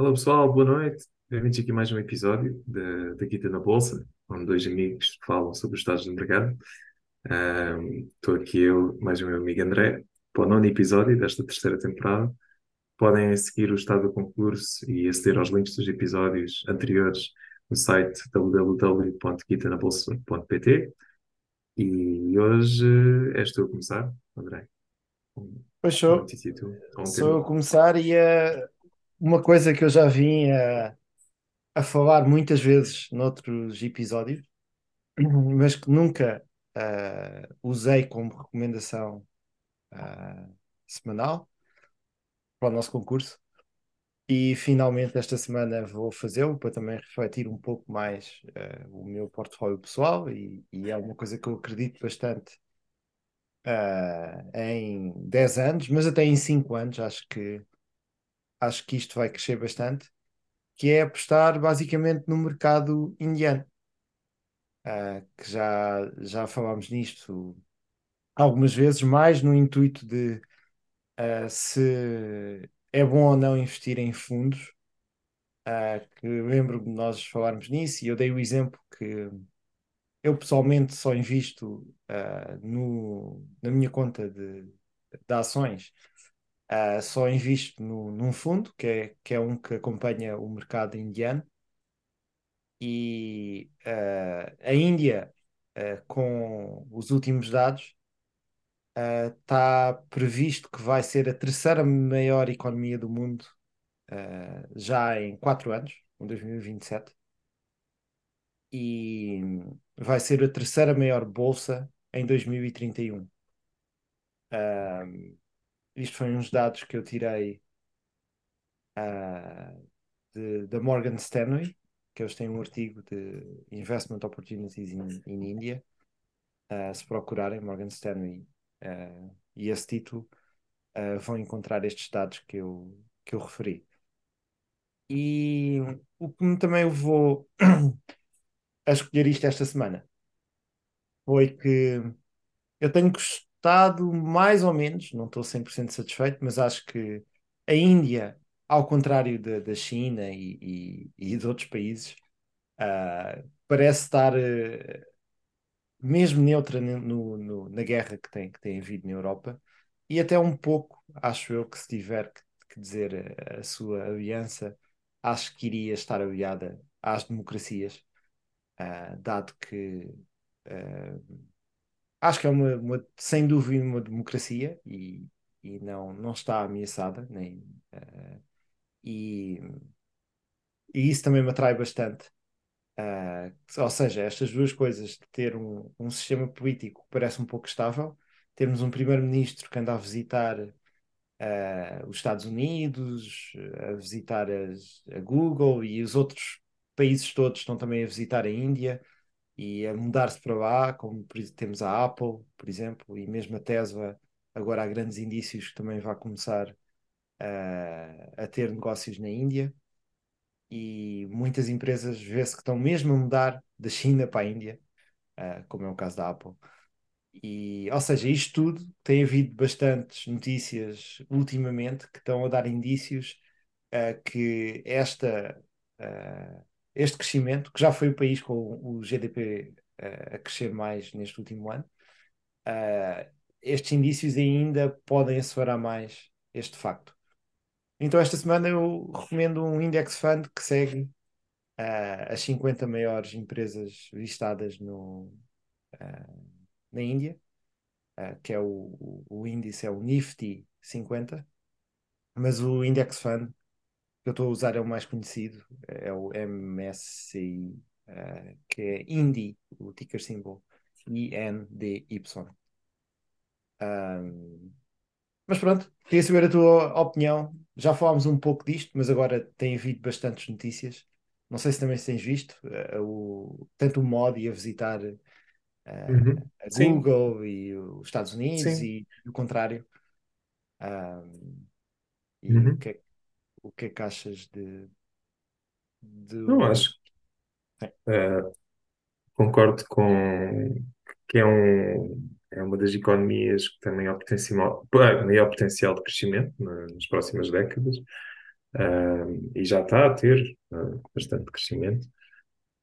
Olá pessoal, boa noite. Bem-vindos aqui a mais um episódio da da Guita na Bolsa, onde dois amigos falam sobre os estados do mercado. Estou aqui eu, mais o meu amigo André, para o nono episódio desta terceira temporada. Podem seguir o estado do concurso e aceder aos links dos episódios anteriores no site www.guitanabolsa.pt. E hoje és tu a começar, André, uma sou, um eu a começar e é uma coisa que eu já vim a, a falar muitas vezes noutros episódios, mas que nunca ah, usei como recomendação ah, semanal para o nosso concurso. E finalmente esta semana vou fazê-lo para também refletir um pouco mais ah, o meu portfólio pessoal e, e é uma coisa que eu acredito bastante ah, em 10 anos, mas até em 5 anos acho que acho que isto vai crescer bastante, que é apostar basicamente no mercado indiano, ah, que já, já falámos nisto algumas vezes, mais no intuito de ah, se é bom ou não investir em fundos, ah, que lembro de nós falarmos nisso, e eu dei o exemplo que eu pessoalmente só invisto no, na minha conta de, de ações. Ah, só invisto no, num fundo, que é, que é um que acompanha o mercado indiano, e eh, a Índia, eh, com os últimos dados, está previsto que vai ser a terceira maior economia do mundo já em quatro anos, em 2027, e vai ser a terceira maior bolsa em 2031. Um, isto foi uns dados que eu tirei ah, de- da Morgan Stanley, que eles têm um artigo de Investment Opportunities in, in India. Uh, se procurarem Morgan Stanley uh, e esse título, uh, vão encontrar estes dados que eu, que eu referi. E o que também levou a escolher isto esta semana foi que eu tenho gostado mais ou menos, não estou 100% satisfeito, mas acho que a Índia, ao contrário da, da China e, e, e de outros países, uh, parece estar uh, mesmo neutra no, no, na guerra que tem, que tem havido na Europa, e até um pouco, acho eu, que se tiver que, que dizer a, a, sua aliança, acho que iria estar aliada às democracias, uh, dado que uh, acho que é uma, uma, sem dúvida uma democracia e, e não, não está ameaçada, nem, uh, e, e isso também me atrai bastante. Uh, ou seja, estas duas coisas de ter um, um sistema político que parece um pouco estável, termos um primeiro-ministro que anda a visitar uh, os Estados Unidos, a visitar as, a Google e os outros países todos estão também a visitar a Índia e a mudar-se para lá, como temos a Apple, por exemplo, e mesmo a Tesla, agora há grandes indícios que também vai começar uh, a ter negócios na Índia e muitas empresas vê-se que estão mesmo a mudar da China para a Índia, uh, como é o caso da Apple. E, ou seja, isto tudo tem havido bastantes notícias ultimamente que estão a dar indícios uh, que esta, uh, este crescimento, que já foi o país com o GDP a crescer mais neste último ano, estes indícios ainda podem acelerar mais este facto. Então, esta semana eu recomendo um index fund que segue uh, as 50 maiores empresas listadas no, uh, na Índia, uh, que é o, o, índice, é o Nifty 50, mas o index fund que eu estou a usar é o mais conhecido, é o MSCI, que é Indy, o ticker symbol, I-N-D-Y. Um, mas pronto, queria saber a tua opinião. Já falámos um pouco disto, mas agora tem havido bastantes notícias. Não sei se também se tens visto, uh, o, tanto o Modi a visitar uh, Uhum. a Sim, Google e os Estados Unidos sim. e o contrário. Um, e o Uhum. que, é, o que é que achas de, Não do. acho. Uh, concordo com que é, um, é uma das economias que tem maior potencial, maior potencial de crescimento nas próximas décadas. um, e já está a ter uh, bastante crescimento.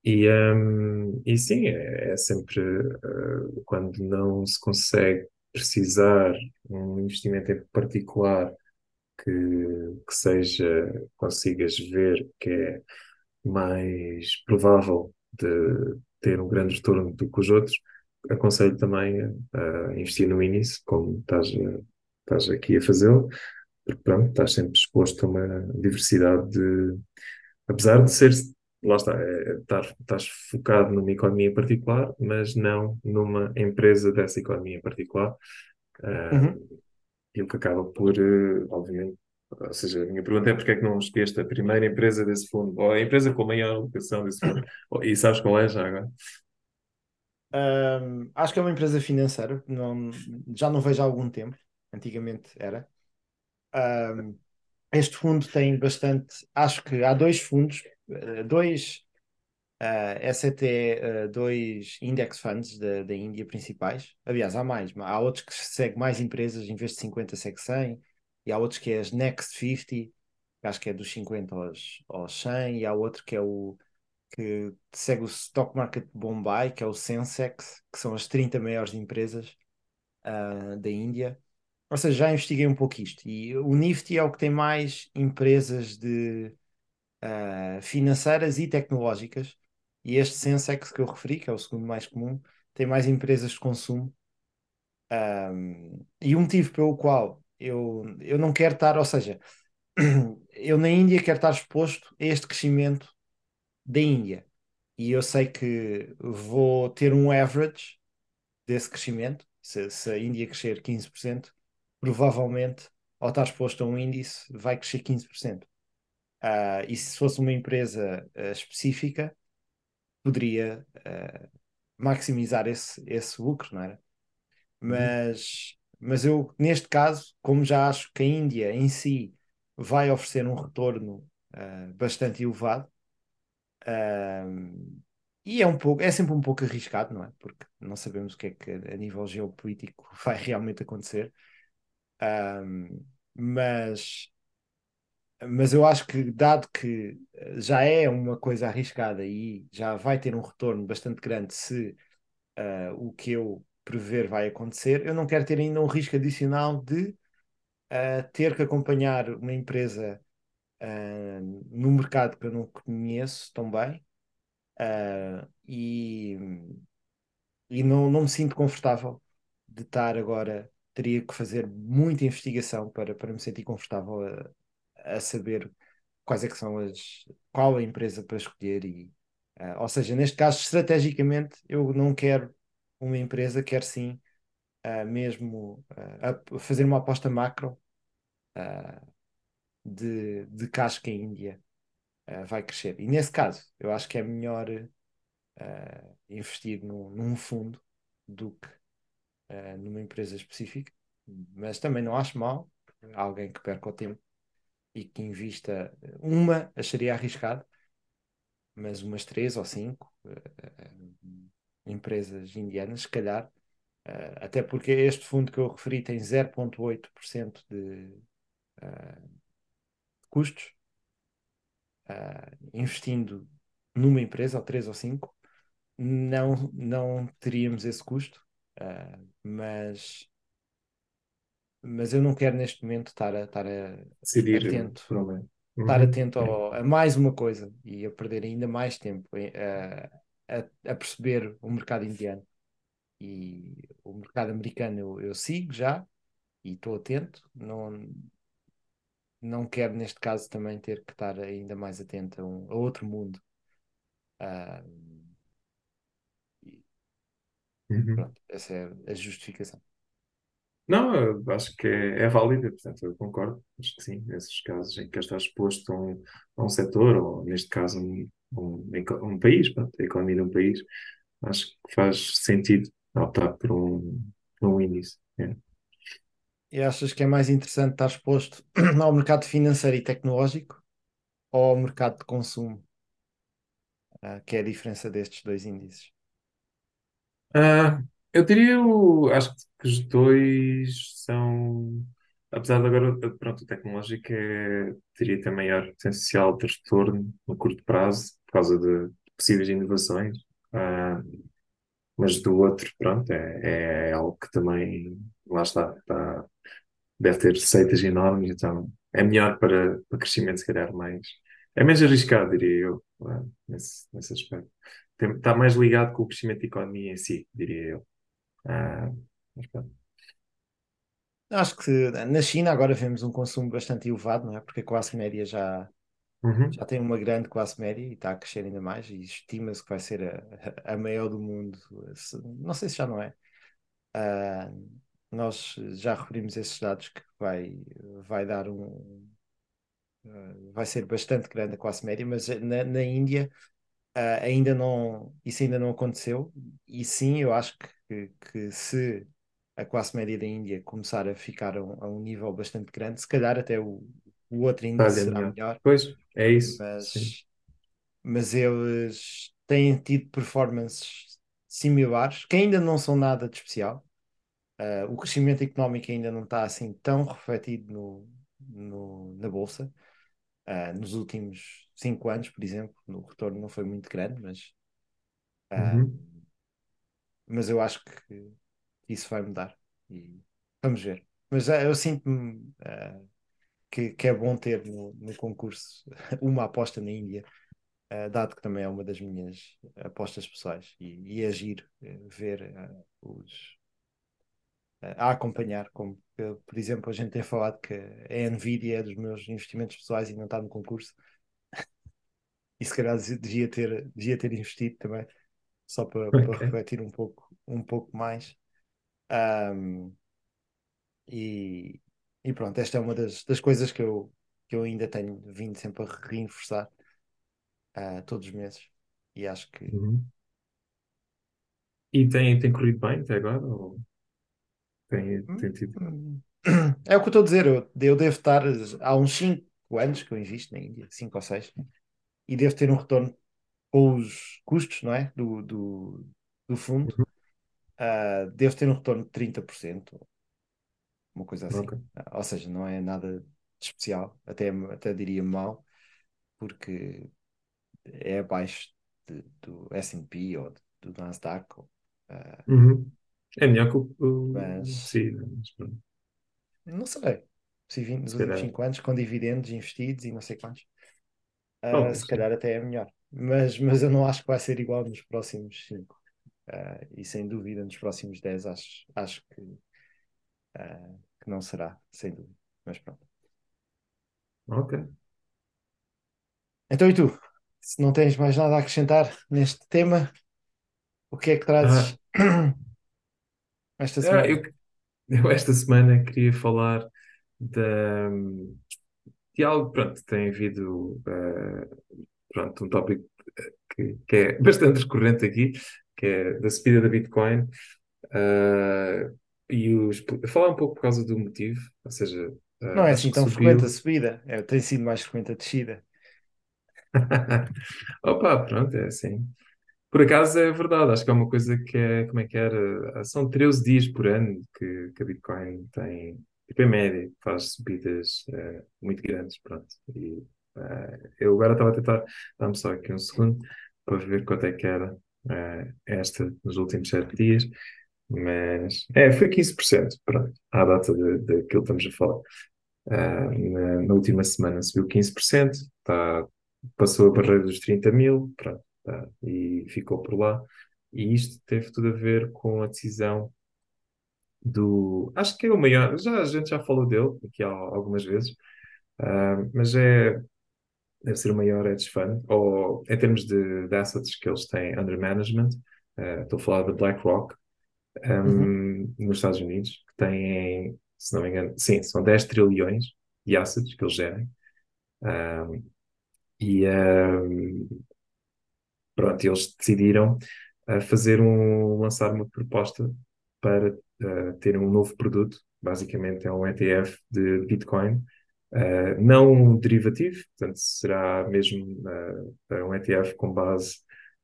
E, um, e sim, é, é sempre uh, quando não se consegue precisar um investimento em particular que, que seja, consigas ver que é mais provável de ter um grande retorno do que os outros, aconselho também a, investir no índice, como estás, estás aqui a fazê-lo, porque pronto, estás sempre exposto a uma diversidade de, apesar de ser, lá está, é, estar- estás focado numa economia em particular, mas não numa empresa dessa economia em particular. Ah, Uhum. E o que acaba por, eh, obviamente, ou seja, a minha pergunta é porque é que não escolheste a primeira empresa desse fundo, ou a empresa com maior alocação desse fundo, e sabes qual é já agora? Um, acho que é uma empresa financeira, não, já não vejo há algum tempo, antigamente era. Um, este fundo tem bastante, acho que há dois fundos, eh, dois uh, SET, uh, dois index funds da, da Índia principais. Aliás, há mais, há outros que seguem mais empresas, em vez de 50 segue 100, e há outros que é as Next 50, que acho que é dos 50 aos, aos 100, e há outro que é o que segue o Stock Market Bombay, que é o Sensex, que são as 30 maiores empresas uh, da Índia. Ou seja, já investiguei um pouco isto. E o Nifty é o que tem mais empresas de uh, financeiras e tecnológicas. E este Sensex que eu referi, que é o segundo mais comum, tem mais empresas de consumo. Um, e um motivo pelo qual eu, eu não quero estar, ou seja, eu na Índia quero estar exposto a este crescimento da Índia. E eu sei que vou ter um average desse crescimento. Se, se a Índia crescer 15%, provavelmente, ao estar exposto a um índice, vai crescer 15%. Uh, e se fosse uma empresa uh, específica, poderia uh, maximizar esse, esse lucro, não era? Uhum. Mas, mas eu, neste caso, como já acho que a Índia em si vai oferecer um retorno bastante elevado, e é um pouco, é sempre um pouco arriscado, não é? Porque não sabemos o que é que a nível geopolítico vai realmente acontecer. mas mas eu acho que, dado que já é uma coisa arriscada e já vai ter um retorno bastante grande se uh, o que eu prever vai acontecer, eu não quero ter ainda um risco adicional de uh, ter que acompanhar uma empresa uh, no mercado que eu não conheço tão bem e, e não, não me sinto confortável de estar agora. Teria que fazer muita investigação para, para me sentir confortável a, a saber quais é que são as, qual a empresa para escolher e, uh, ou seja, neste caso, estrategicamente, eu não quero uma empresa, quero sim uh, mesmo uh, fazer uma aposta macro de, de que que a Índia vai crescer. E nesse caso, eu acho que é melhor investir no, num fundo do que numa empresa específica, mas também não acho mal alguém que perca o tempo e que invista uma, acharia arriscado, mas umas três ou cinco uh, empresas indianas, se calhar, uh, até porque este fundo que eu referi tem 0,8% de, uh, de custos, investindo numa empresa, ou três ou cinco, não, não teríamos esse custo, mas mas eu não quero neste momento estar a, estar a, Decidir atento, por um estar Uhum. atento ao, a mais uma coisa e a perder ainda mais tempo a, a, a perceber o mercado indiano. E o mercado americano eu, eu sigo já e estou atento. Não, não quero, neste caso, também ter que estar ainda mais atento a, um, a outro mundo. Uh, Uhum. pronto, essa é a justificação. Não, eu acho que é, é válida, portanto, eu concordo. Acho que sim, nesses casos em que estás exposto a um, a um setor, ou neste caso, um, um, um país, pronto, a economia de um país, acho que faz sentido optar por um, por um índice. é. E achas que é mais interessante estar exposto ao mercado financeiro e tecnológico ou ao mercado de consumo, uh, que é a diferença destes dois índices? Ah, eu diria, o, acho que os dois são, apesar de agora, pronto, o tecnológico é, teria ter maior potencial de retorno no curto prazo, por causa de possíveis inovações, ah, mas do outro, pronto, é, é algo que também, lá está, está- deve ter receitas enormes, então é melhor para, para crescimento, se calhar, mais. É menos arriscado, diria eu, ah, nesse, nesse aspecto. Tem- está mais ligado com o crescimento da economia em si, diria eu. Ah, mas pronto. Acho que na China agora vemos um consumo bastante elevado, não é? Porque a classe média já, Uhum, já tem uma grande classe média e está a crescer ainda mais e estima-se que vai ser a, a maior do mundo. Se- Não sei se já não é. Ah, nós já referimos esses dados que vai, vai dar um, ah, vai ser bastante grande a classe média, mas na, na Índia ah, ainda não, isso ainda não aconteceu. E sim, eu acho que, que se a classe média da Índia começar a ficar a um, a um nível bastante grande, se calhar até o, o outro índice será melhor. melhor, Pois, é isso, sim. mas, mas eles têm tido performances similares, que ainda não são nada de especial. Ah, o crescimento económico ainda não está assim tão refletido no, no- na Bolsa. Ah, nos últimos cinco anos, por exemplo, o retorno não foi muito grande, mas, ah, Uhum. Mas eu acho que isso vai mudar. E vamos ver. Mas ah, eu sinto-me ah, que, que é bom ter no, no concurso uma aposta na Índia, ah, dado que também é uma das minhas apostas pessoais. E, e é giro eh, ver ah, os a acompanhar, como por exemplo a gente tem falado que a Nvidia é dos meus investimentos pessoais e não está no concurso e se calhar devia ter, devia ter investido também só para, para Ok. refletir um pouco, um pouco mais Ahm, e, e pronto, esta é uma das, das coisas que eu, que eu ainda tenho vindo sempre a reforçar todos os meses e acho que Uhum. E tem, tem corrido bem até agora? Ou tem, tem tido? hum, é o que eu estou a dizer, eu, eu devo estar há uns 5 anos que eu invisto na Índia, 5 ou 6 e devo ter um retorno com os custos, não é? Do, do, do fundo, Uhum. ah, devo ter um retorno de 30%, uma coisa assim. Ok. Ah, ou seja, não é nada de especial, até, até diria mal, porque é abaixo de- do S&P ou do Nasdaq, ou, ah, Uhum. É melhor que o, mas sim, mas pronto, não sei. Se nos se últimos calhar. 5 anos, com dividendos investidos e não sei quantos, ah, se Talvez, sim. calhar até é melhor. Mas, mas eu não acho que vai ser igual nos próximos 5. e sem dúvida nos próximos 10 acho, acho que, ah, que não será, sem dúvida. Mas pronto. Ok. Então e tu? Se não tens mais nada a acrescentar neste tema, o que é que Ah, trazes esta ah, semana? eu, eu esta semana queria falar da, de algo, pronto, tem havido, ah, pronto, um tópico que, que é bastante recorrente aqui, que é da subida da Bitcoin. Ah, e os, falar um pouco por causa do motivo, ou seja, Não ah, é acho assim tão frequente a subiu. subida, é, tem sido mais frequente a descida. Opa, pronto, é assim. Por acaso é verdade, acho que é uma coisa que é, como é que era? São 13 dias por ano que, que a Bitcoin tem, tipo, em média, faz subidas muito grandes, pronto. E eh, eu agora estava a tentar, dá-me só aqui um segundo, para ver quanto é que era eh, esta nos últimos 7 dias, mas é, foi 15%, pronto, à data de, de que estamos a falar. Ah, na, na última semana subiu 15%, tá, passou a barreira dos 30 mil, pronto, tá, e ficou por lá. E isto teve tudo a ver com a decisão do. Acho que é o maior, já, a gente já falou dele aqui há algumas vezes, ah, mas é, deve ser o maior hedge fund, ou em termos de, de assets que eles têm under management, ah, estou a falar da BlackRock, Uhum. um, nos Estados Unidos, que têm, se não me engano, sim, são 10 trilhões de assets que eles gerem. Um, e um, pronto, eles decidiram uh, fazer um, lançar uma proposta para uh, ter um novo produto, basicamente é um ETF de Bitcoin, uh, não derivativo, portanto será mesmo uh, um ETF com base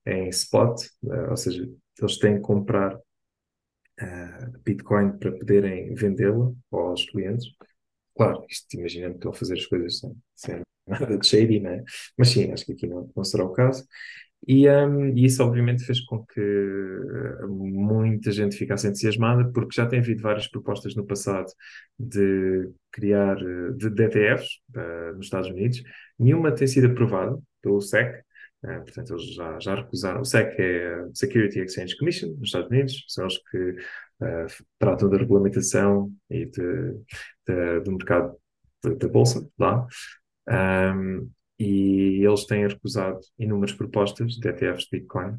em spot, ou seja, eles têm que comprar Bitcoin para poderem vendê-la aos clientes claro, isto imaginando que a fazer as coisas sem, sem nada de shady, né? Mas sim, acho que aqui não, não será o caso. E, um, e isso obviamente fez com que uh, muita gente ficasse entusiasmada, porque já tem havido várias propostas no passado de criar uh, de, ETFs uh, nos Estados Unidos. Nenhuma tem sido aprovada pelo SEC, Uh, portanto, eles já, já recusaram. O SEC é Security Exchange Commission nos Estados Unidos, são eles que uh, tratam da regulamentação e de, de, do mercado da bolsa lá. Um, e eles têm recusado inúmeras propostas de ETFs de Bitcoin.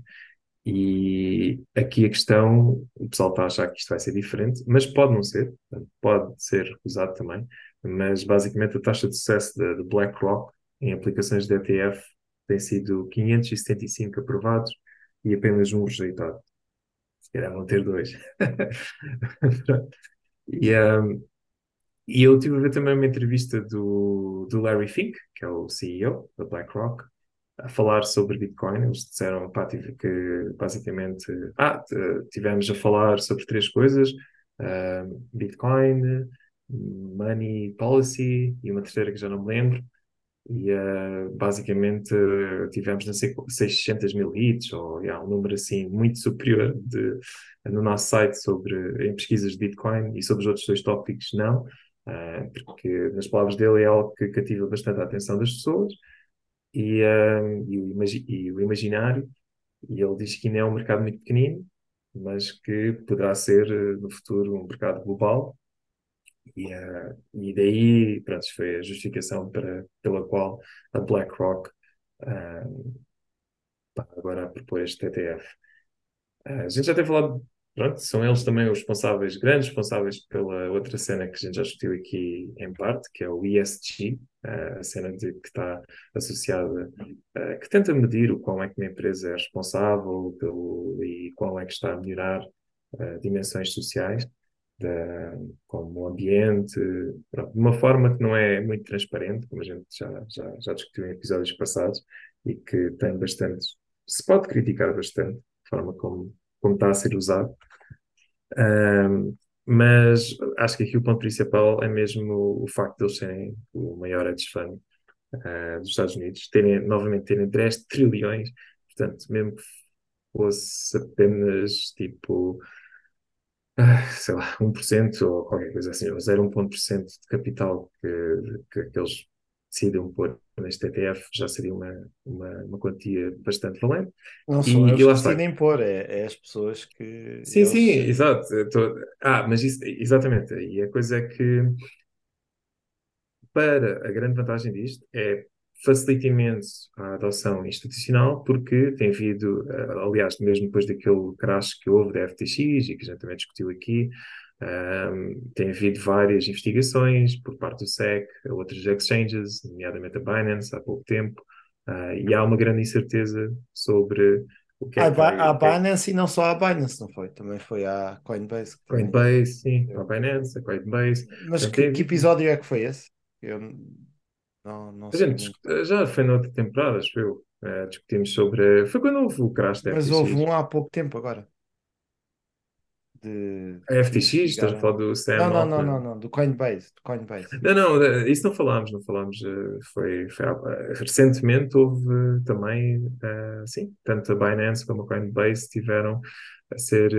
E aqui a questão, o pessoal está a achar que isto vai ser diferente, mas pode não ser, pode ser recusado também. Mas basicamente a taxa de sucesso da BlackRock em aplicações de ETF tem sido 575 aprovados e apenas um rejeitado. Se calhar vão ter dois. e, um, e eu tive a ver também uma entrevista do, do Larry Fink, que é o CEO da BlackRock, a falar sobre Bitcoin. Eles disseram pá, que basicamente ah, tivemos a falar sobre três coisas: uh, Bitcoin, Money Policy e uma terceira que já não me lembro. E uh, basicamente tivemos não sei, 600 mil hits, ou yeah, um número assim muito superior de, no nosso site sobre, em pesquisas de Bitcoin e sobre os outros dois tópicos, não. Uh, porque, nas palavras dele, é algo que cativa bastante a atenção das pessoas e, uh, e, o, imagi e o imaginário. E ele diz que ainda é um mercado muito pequenino, mas que poderá ser no futuro um mercado global. E, e daí, pronto, foi a justificação para, pela qual a BlackRock está agora a propor este ETF. a gente já tem falado pronto, são eles também os responsáveis, grandes responsáveis pela outra cena que a gente já discutiu aqui em parte, que é o ESG, a cena de, que está associada, que tenta medir o quão é que uma empresa é responsável pelo, e quão é que está a melhorar dimensões sociais, como o ambiente, pronto, de uma forma que não é muito transparente, como a gente já, já, já discutiu em episódios passados, e que tem bastante, se pode criticar bastante, a forma como como está a ser usado. Um, mas acho que aqui o ponto principal é mesmo o facto de eles serem o maior hedge fund uh, dos Estados Unidos, terem, novamente terem 10 trilhões, portanto, mesmo que fosse apenas tipo, uh, sei lá, 1% ou qualquer coisa assim, ou 0,1% de capital que, que, que eles decidam pôr neste ETF já seria uma, uma, uma quantia bastante valente. Não são e, eles e que decidem pôr, é, é, as pessoas que. Sim, eles... sim, exato. Tô... Ah, mas isso, exatamente. E a coisa é que, para a grande vantagem disto, é facilita imenso a adoção institucional, porque tem havido, eh, aliás, mesmo depois daquele crash que houve da FTX e que a gente também discutiu aqui, um, tem havido várias investigações por parte do SEC, a outros exchanges, nomeadamente a Binance, há pouco tempo, uh, e há uma grande incerteza sobre o que é a, que vai, a Binance e não só a Binance, não foi? Também foi a Coinbase. Coinbase, sim, a Binance, a Coinbase. Mas que, que, episódio é que foi esse? Eu não, não sei. Gente, já foi noutra temporada, acho eu. Uh, discutimos sobre. Foi quando houve o crash da Mas FTX. houve um há pouco tempo agora de. A FTX, estás a falar do Sam Não, não, não, não, não, do Coinbase, do Coinbase. Não, não, isso não falámos, não falámos. Eh, foi, foi recentemente houve também, sim, tanto a Binance como a Coinbase tiveram a ser,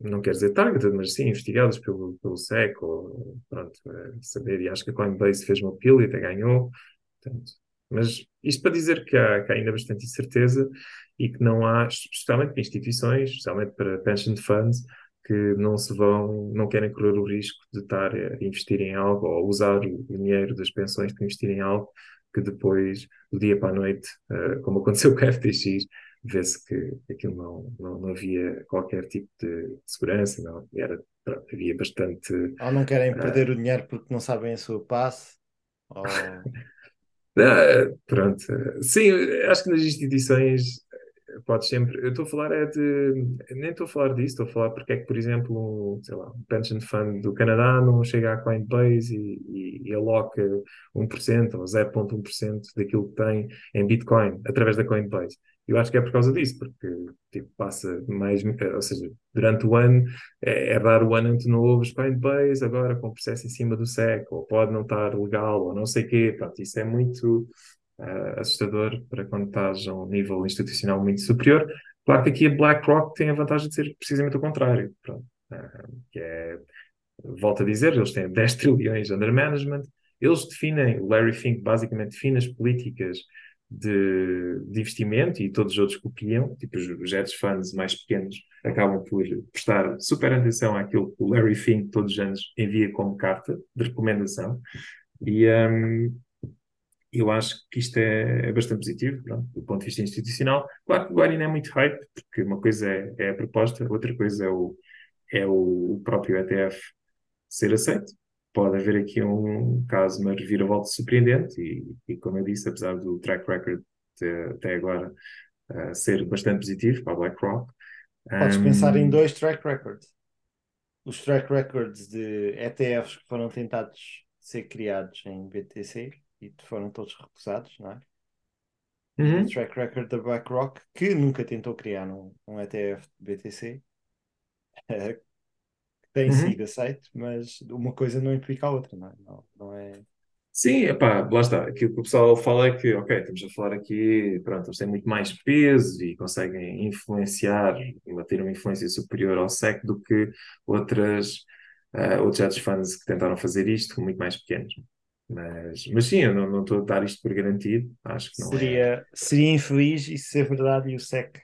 não quero dizer targeted, mas sim, investigados pelo, pelo SEC, ou pronto, saber, e acho que a Coinbase fez uma appeal e até ganhou, portanto, mas isto para dizer que há, que há ainda bastante incerteza e que não há, especialmente para instituições, especialmente para pension funds, que não se vão, não querem correr o risco de estar a investir em algo ou usar o dinheiro das pensões para investir em algo que depois, do dia para a noite, uh, como aconteceu com a FTX, vê-se que aquilo não, não, não, havia qualquer tipo de segurança, não, era, havia bastante... Ou não querem uh, perder o dinheiro porque não sabem a sua passe, ou... Ah, pronto, sim, acho que nas instituições pode sempre. Eu estou a falar é de. Nem estou a falar disso, estou a falar porque é que, por exemplo, um, sei lá, um pension fund do Canadá não chega à Coinbase e, e, e aloca 1% ou 0,1% daquilo que tem em Bitcoin através da Coinbase. Eu acho que é por causa disso, porque tipo, passa mais, ou seja, durante o ano é, é dar o ano entre novos Coinbase, agora com o processo em cima do SEC, ou pode não estar legal, ou não sei o quê. Pronto, isso é muito uh, assustador para quando estás a um nível institucional muito superior. Claro que aqui a BlackRock tem a vantagem de ser precisamente o contrário. Pronto, uh, que é, volto a dizer, eles têm 10 trilhões under management, eles definem, Larry Fink basicamente define as políticas de, de, investimento e todos os outros copiam, tipo os hedge funds mais pequenos acabam por prestar super atenção àquilo que o Larry Fink todos os anos envia como carta de recomendação e um, eu acho que isto é, é bastante positivo pronto, do ponto de vista institucional. Claro que agora ainda é muito hype, porque uma coisa é, é a proposta, outra coisa é o, é o próprio ETF ser aceito pode haver aqui um caso, uma reviravolta surpreendente e, e, como eu disse, apesar do track record de, até agora uh, ser bastante positivo para a BlackRock. Podes um... pensar em dois track records. Os track records de ETFs que foram tentados ser criados em BTC e foram todos recusados, não é? Uhum. O track record da BlackRock, que nunca tentou criar um, um ETF de BTC, tem uhum. sido aceito, mas uma coisa não implica a outra, não é? Não, não é... Sim, epá, lá está. Aquilo que o pessoal fala é que, ok, estamos a falar aqui, pronto, eles têm muito mais peso e conseguem influenciar, ter uma influência superior ao SEC do que outras, uh, outros hedge funds que tentaram fazer isto, muito mais pequenos. Mas, mas sim, eu não, não estou a dar isto por garantido, acho que não é. seria, é. Seria infeliz isso ser verdade e o SEC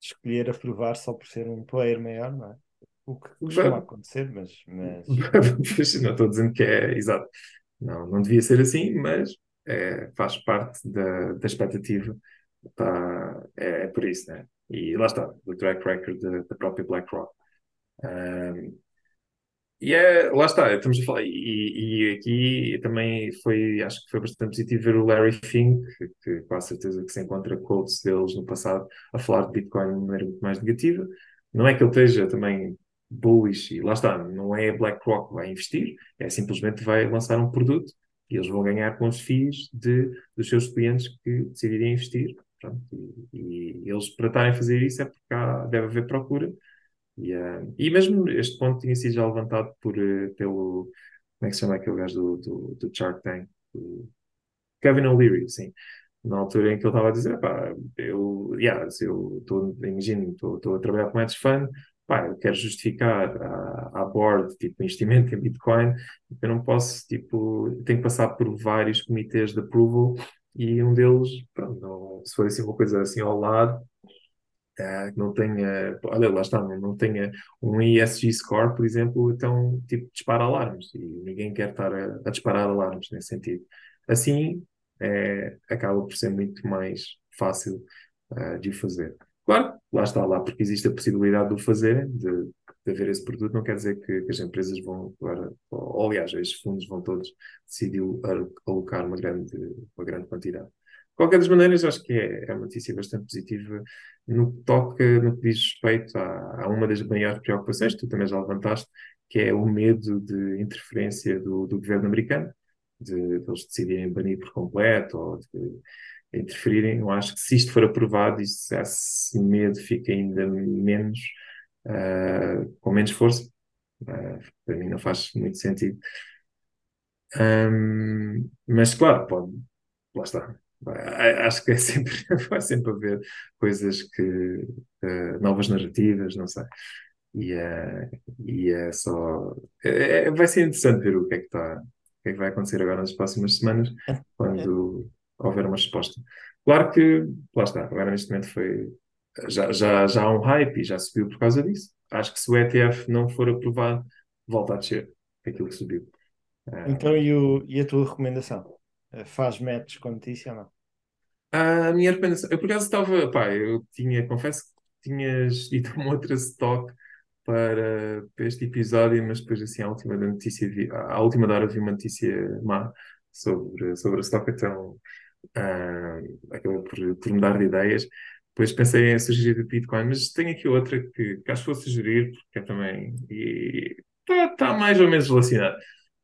escolher aprovar só por ser um player maior, não é? O que costuma acontecer, mas. mas... não estou dizendo que é exato. Não, não devia ser assim, mas é, faz parte da, da expectativa. Tá, é, é, por isso, né? E lá está, o track record da, da própria BlackRock. Um, e é, lá está, estamos a falar, e, e aqui também foi, acho que foi bastante positivo ver o Larry Fink, que, com a certeza que se encontra quotes deles no passado a falar de Bitcoin de maneira muito mais negativa. Não é que ele esteja também bullish, e lá está, não é BlackRock que vai investir, é simplesmente vai lançar um produto e eles vão ganhar com os FIIs de, dos seus clientes que decidirem investir. Pronto, e, e, eles, para estarem a fazer isso, é porque há, deve haver procura. E, uh, e mesmo este ponto tinha sido já levantado por, uh, pelo. Como é que se chama aquele gajo do, do, do Shark Tank? Do Kevin O'Leary, sim na altura em que ele estava a dizer, pá, eu, yeah, eu estou, imagino, estou a trabalhar com hedge fund, pá, eu quero justificar à, à board, tipo, investimento em Bitcoin, eu não posso, tipo, tenho que passar por vários comitês de approval e um deles, pronto, não, se for assim uma coisa assim ao lado, que não tenha, olha, lá está, não, tenha um ESG score, por exemplo, então, tipo, dispara alarmes e ninguém quer estar a, a disparar alarmes nesse sentido. Assim, é, acaba por ser muito mais fácil uh, de fazer. Claro, lá está lá, porque existe a possibilidade de o fazer, de, de haver esse produto, não quer dizer que, que as empresas vão, agora, ou, aliás, estes fundos vão todos decidir alocar uma grande, uma grande quantidade. De qualquer das maneiras, acho que é, é uma notícia bastante positiva no que toca, no que diz respeito a, a uma das maiores preocupações, que tu também já levantaste, que é o medo de interferência do, do governo americano, de, de eles decidirem banir por completo, ou de interferirem. Eu acho que se isto for aprovado, isso, esse medo fica ainda menos, uh, com menos força. Uh, para mim não faz muito sentido. Um, mas claro, pode, lá está. Acho que é sempre, vai sempre haver coisas que, uh, novas narrativas, não sei. E, e é só. É, é, vai ser interessante ver o que é que está, o que é que vai acontecer agora nas próximas semanas, é. quando houver uma resposta. Claro que, lá está, agora neste momento foi. Já, já, já há um hype e já subiu por causa disso. Acho que se o ETF não for aprovado, volta a descer aquilo que subiu. Ah, então, e, o, e a tua recomendação? Eh, faz match com notícia ou não? A minha recomendação, eu por acaso estava, pá, eu tinha, confesso que tinhas dito uma outra stock para, para este episódio, mas depois assim, a última da notícia, vi, à última da hora vi uma notícia má sobre, sobre a stock, então uh, por, por mudar de ideias. Depois pensei em sugerir o Bitcoin, mas tenho aqui outra que, que acho que vou sugerir, porque é também. Está tá mais ou menos relacionado.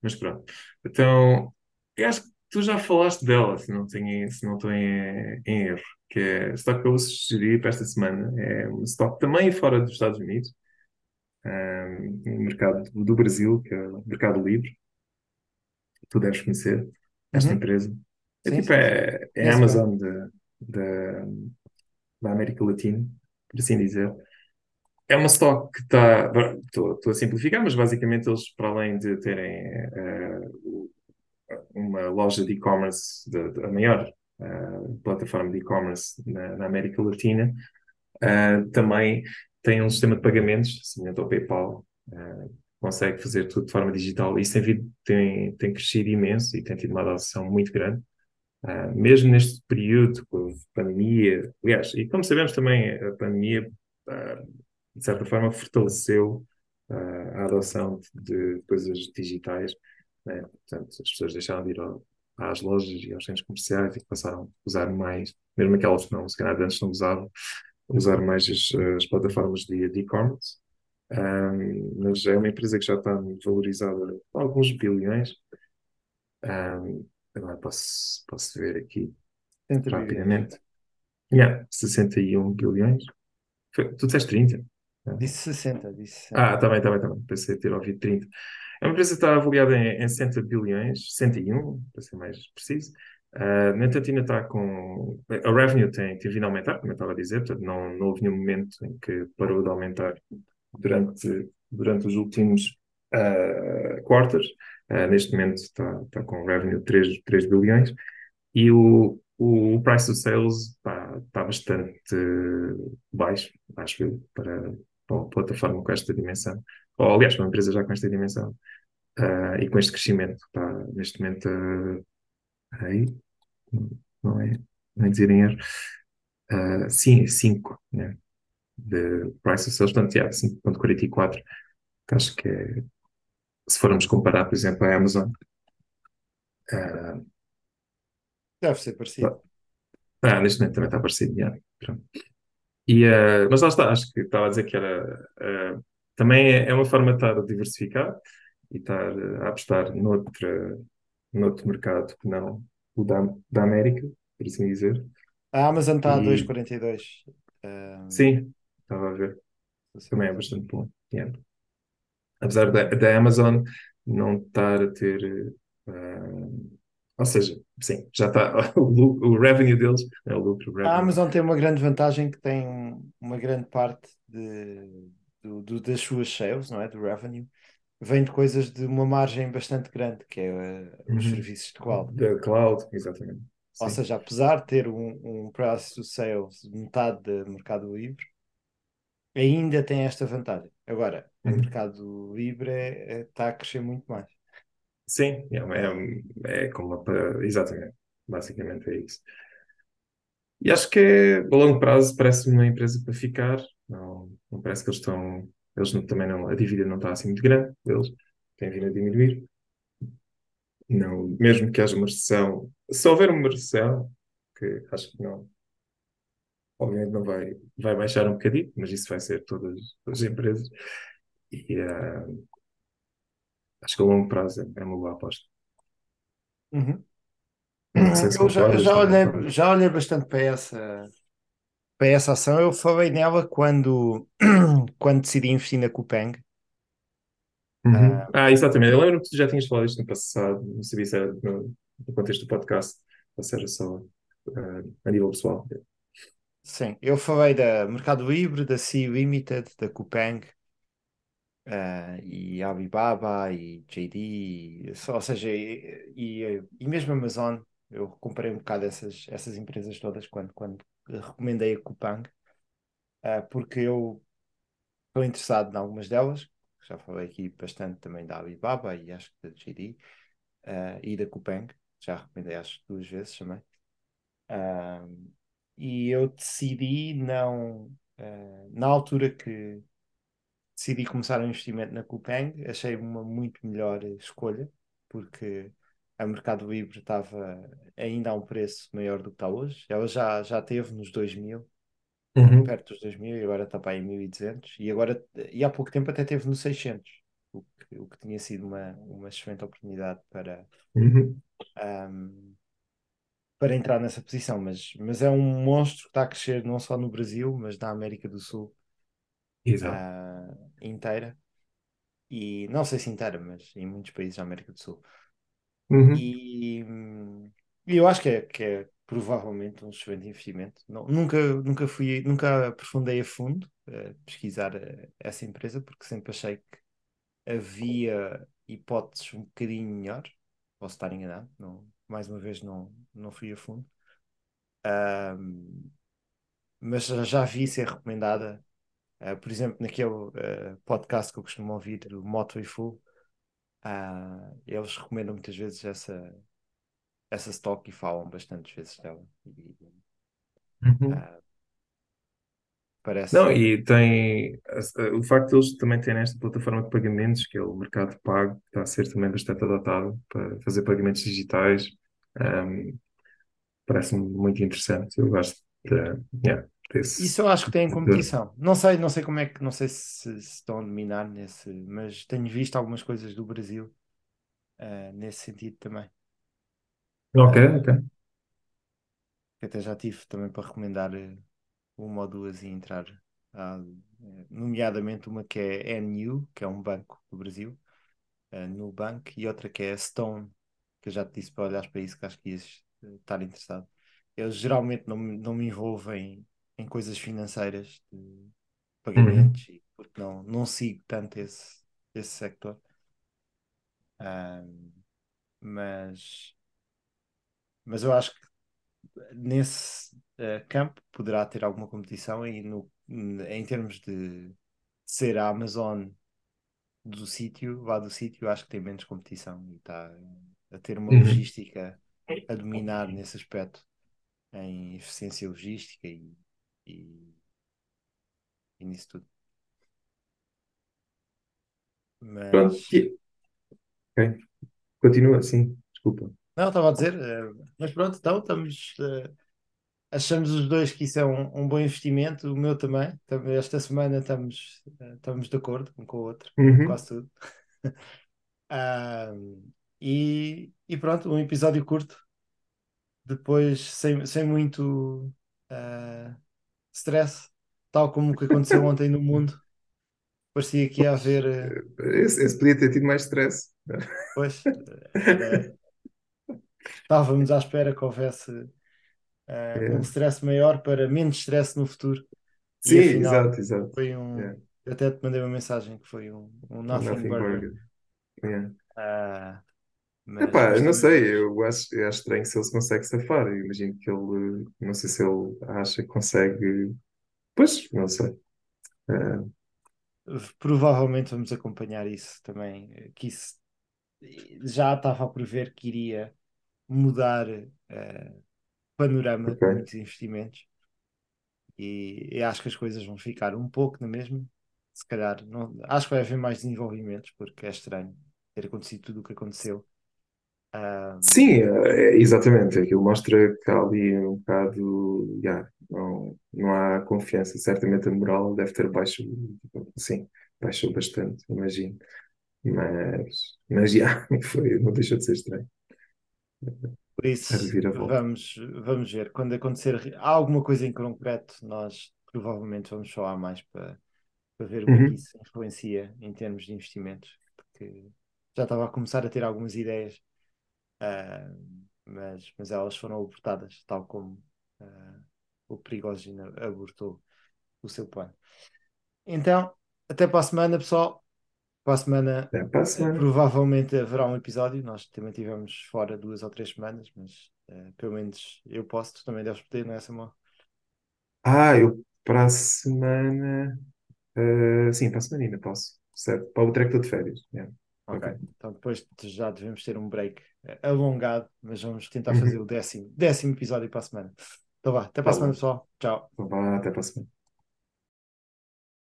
Mas pronto. Então, eu acho que tu já falaste dela, se não, tenho, se não estou em, em erro, que é stock que eu vou sugerir para esta semana. É um stock também fora dos Estados Unidos, um, no mercado do Brasil, que é o Mercado Livre. Tu deves conhecer esta Uhum. empresa. É Sim, tipo, sim, sim. é, é a Amazon da, da, América Latina, por assim dizer. É uma stock que está. Estou a simplificar, mas basicamente eles, para além de terem o- uma loja de e-commerce, a maior eh, plataforma de e-commerce na, na América Latina, eh, também tem um sistema de pagamentos, semelhante ao PayPal, eh, consegue fazer tudo de forma digital. Isso tem, tem, tem crescido imenso e tem tido uma adoção muito grande. Mesmo neste período com pandemia, aliás, e como sabemos também, a pandemia, de certa forma, fortaleceu a adoção de, de coisas digitais, né? Portanto, as pessoas deixaram de ir ao- às lojas e aos centros comerciais e passaram a usar mais, mesmo aquelas que não, se calhar antes não usavam, usar mais as, as plataformas de e-commerce. Ah, mas é uma empresa que já está valorizada a alguns bilhões. Ah, agora posso, posso ver aqui 70 bilhões. rapidamente. Yeah, 61 bilhões. Foi- tu disseste 30? Disse 60, disse 60. Ah, está bem, está bem, está bem. Pensei ter ouvido 30. Uma empresa está avaliada em, em 60 bilhões, 61, para ser mais preciso. Ah, no entanto, ainda está com. A revenue tem, tem vindo a aumentar, como eu estava a dizer, portanto, não, não houve nenhum momento em que parou de aumentar durante, durante os últimos ah, quarters. Ah, neste momento está, está com revenue de 3, 3 bilhões e o, o price to sales está, está bastante baixo, acho eu, para, para uma plataforma com esta dimensão. Ou, aliás, para uma empresa já com esta dimensão ah, e com este crescimento. Está neste momento ah, aí, não é, não é dizer em erro, ah, sim, 5 né, de price to sales, portanto, yeah, 5.44, que acho que é, se formos comparar, por exemplo, a Amazon, ah, Deve ser parecido. ah, neste momento também está parecido, yeah, pronto. E, eh, mas lá está, acho que estava a dizer que era. eh, também é, é uma forma de estar a diversificar e estar a apostar noutra, noutro mercado que não o da, da América, por assim dizer. A Amazon está a E 2,42. Ah, sim, estava a ver, também é bastante bom. yeah. Apesar da, da Amazon não estar a ter. eh, ou seja, sim, já está. O, o revenue deles, é o lucro, A. Amazon tem uma grande vantagem que tem uma grande parte de, do, do- das suas sales, não é? Do revenue, vem de coisas de uma margem bastante grande, que é eh, os Uhum. serviços de cloud. Da cloud, exatamente. Ou Sim. seja, apesar de ter um, um price to sales de metade do Mercado Livre, ainda tem esta vantagem. Agora, o Uhum. Mercado Livre é- é- está a crescer muito mais. Sim, é, é, é como uma, pa- exatamente, basicamente é isso. E acho que é, a longo prazo parece uma empresa para ficar, não, não parece que eles estão, eles não- também não, a dívida não está assim muito grande, eles têm vindo a diminuir, não, mesmo que haja uma recessão, se houver uma recessão, que acho que não, obviamente não vai, vai baixar um bocadinho, mas isso vai ser todas as empresas, e ah, acho que a longo prazo é, é uma boa aposta. Uhum. Se Eu já, já olhei, já olhei bastante para essa, para essa ação. Eu falei nela quando, quando decidi investir na Coupang. Uhum. Ah, Ah, exatamente. Eu lembro que tu já tinhas falado isto no passado, não sabia se era no, no contexto do podcast, ou se era só ah, a nível pessoal. sim, eu falei da Mercado Livre, da Sea Limited, da Coupang, ah, e Alibaba e JD, ou seja, e, e, e mesmo Amazon. Eu comprei um bocado essas, essas empresas todas quando, quando recomendei a Coupang, ah, porque eu estou interessado em algumas delas. Já falei aqui bastante também da Alibaba e acho que da JD, ah, e da Coupang. Já recomendei acho duas vezes também. Ah, e eu decidi não, na altura que decidi começar um investimento na Coupang, achei uma muito melhor escolha, porque a Mercado Livre estava ainda a um preço maior do que está hoje. Ela já, já teve nos 2000, Uhum. perto dos 2000, e agora está para aí 1200, e agora, e há pouco tempo até teve no 600, o que, o que tinha sido uma, uma excelente oportunidade para, Uhum. ahm, para entrar nessa posição, mas, mas é um monstro que está a crescer não só no Brasil, mas na América do Sul uh, inteira. E não sei se inteira, mas em muitos países da América do Sul. Uhum. E, e eu acho que é, que é provavelmente um excelente investimento. Não, nunca, nunca fui, nunca aprofundei a fundo uh, pesquisar uh, essa empresa, porque sempre achei que havia hipóteses um bocadinho melhor. Posso estar enganado, não, mais uma vez não, não fui a fundo. Mas já vi ser recomendada, uh, por exemplo, naquele podcast que eu costumo ouvir do Moto e Full, uh, eles recomendam muitas vezes essa, essa stock e falam bastantes vezes dela. E, uhum. parece. Não, e tem o facto de eles também terem esta plataforma de pagamentos, que é o Mercado Pago, que está a ser também bastante adaptado para fazer pagamentos digitais. Um, Parece-me muito interessante. Eu gosto de, yeah, desse. Isso eu acho que tem competição. Não sei, não sei como é que, não sei se, se estão a dominar nesse, mas tenho visto algumas coisas do Brasil uh, nesse sentido também. Ok, uh, ok. Até já tive também para recomendar eh, uma ou duas e entrar, uh, nomeadamente uma que é NU, que é um banco do Brasil, uh, no banco, e outra que é Stone, que eu já te disse para olhar para isso, que acho que ias estar interessado. Eles geralmente não, não me envolvem em coisas financeiras de pagamentos, uhum. porque não, não sigo tanto esse, esse sector. Um, mas, mas eu acho que nesse uh, campo poderá ter alguma competição e no, em termos de ser a Amazon do sítio, vá do sítio, acho que tem menos competição e está a ter uma uhum. logística a dominar nesse aspecto, em eficiência logística e, e, e nisso tudo. Mas. Pronto. Ok. Continua assim, desculpa. Não, estava a dizer, uh, mas pronto, então estamos. Uh, achamos os dois que isso é um, um bom investimento, o meu também. esta semana estamos, uh, estamos de acordo um com o outro, uhum. quase tudo. e, e pronto, um episódio curto, depois sem, sem muito stress, tal como o que aconteceu ontem no mundo. Parecia que ia haver. Uh... Esse, esse, podia ter tido mais stress. Pois, era... estávamos à espera que houvesse uh, é. um stress maior para menos stress no futuro. Sim, e, afinal, exato, exato. Foi um. Yeah. Eu até te mandei uma mensagem que foi um, um nothing, nothing burger. burger. Yeah. Uh, mas, Epá, mas não sei, eu acho, eu acho estranho se ele se consegue safar. Eu imagino que ele, não sei se ele acha que consegue. Pois, não sei. Uh... Provavelmente vamos acompanhar isso também. Que isso já estava a prever que iria mudar uh, panorama okay. de muitos investimentos. E, e, acho que as coisas vão ficar um pouco na mesma. Se calhar, não, acho que vai haver mais desenvolvimentos, porque é estranho ter acontecido tudo o que aconteceu um... Sim, é, exatamente. Aquilo mostra que há ali um bocado. Yeah, não, não há confiança. Certamente a moral deve ter baixo. Sim, baixou bastante, imagino. Mas, mas já, foi, não deixou de ser estranho. Por isso, vamos, vamos ver. Quando acontecer alguma coisa em concreto, nós provavelmente vamos falar mais para, para ver o que, é uhum. isso influencia em termos de investimentos. Porque já estava a começar a ter algumas ideias Uh, mas, mas elas foram abortadas, tal como uh, o Prigogine abortou o seu plano. Então, até para a semana, pessoal. Para a semana, para a semana. provavelmente haverá um episódio. Nós também tivemos fora duas ou três semanas, mas uh, pelo menos eu posso. Tu também deves poder, não é, Samuel? Ah, eu para a semana. sim, para a semana ainda posso. Certo. Para o treco estou de férias. Yeah. Ok, então depois já devemos ter um break alongado, mas vamos tentar fazer uhum. o décimo, décimo episódio para a semana. Então vá, até para a tá semana, pessoal. Tchau. Então vá, até para a semana.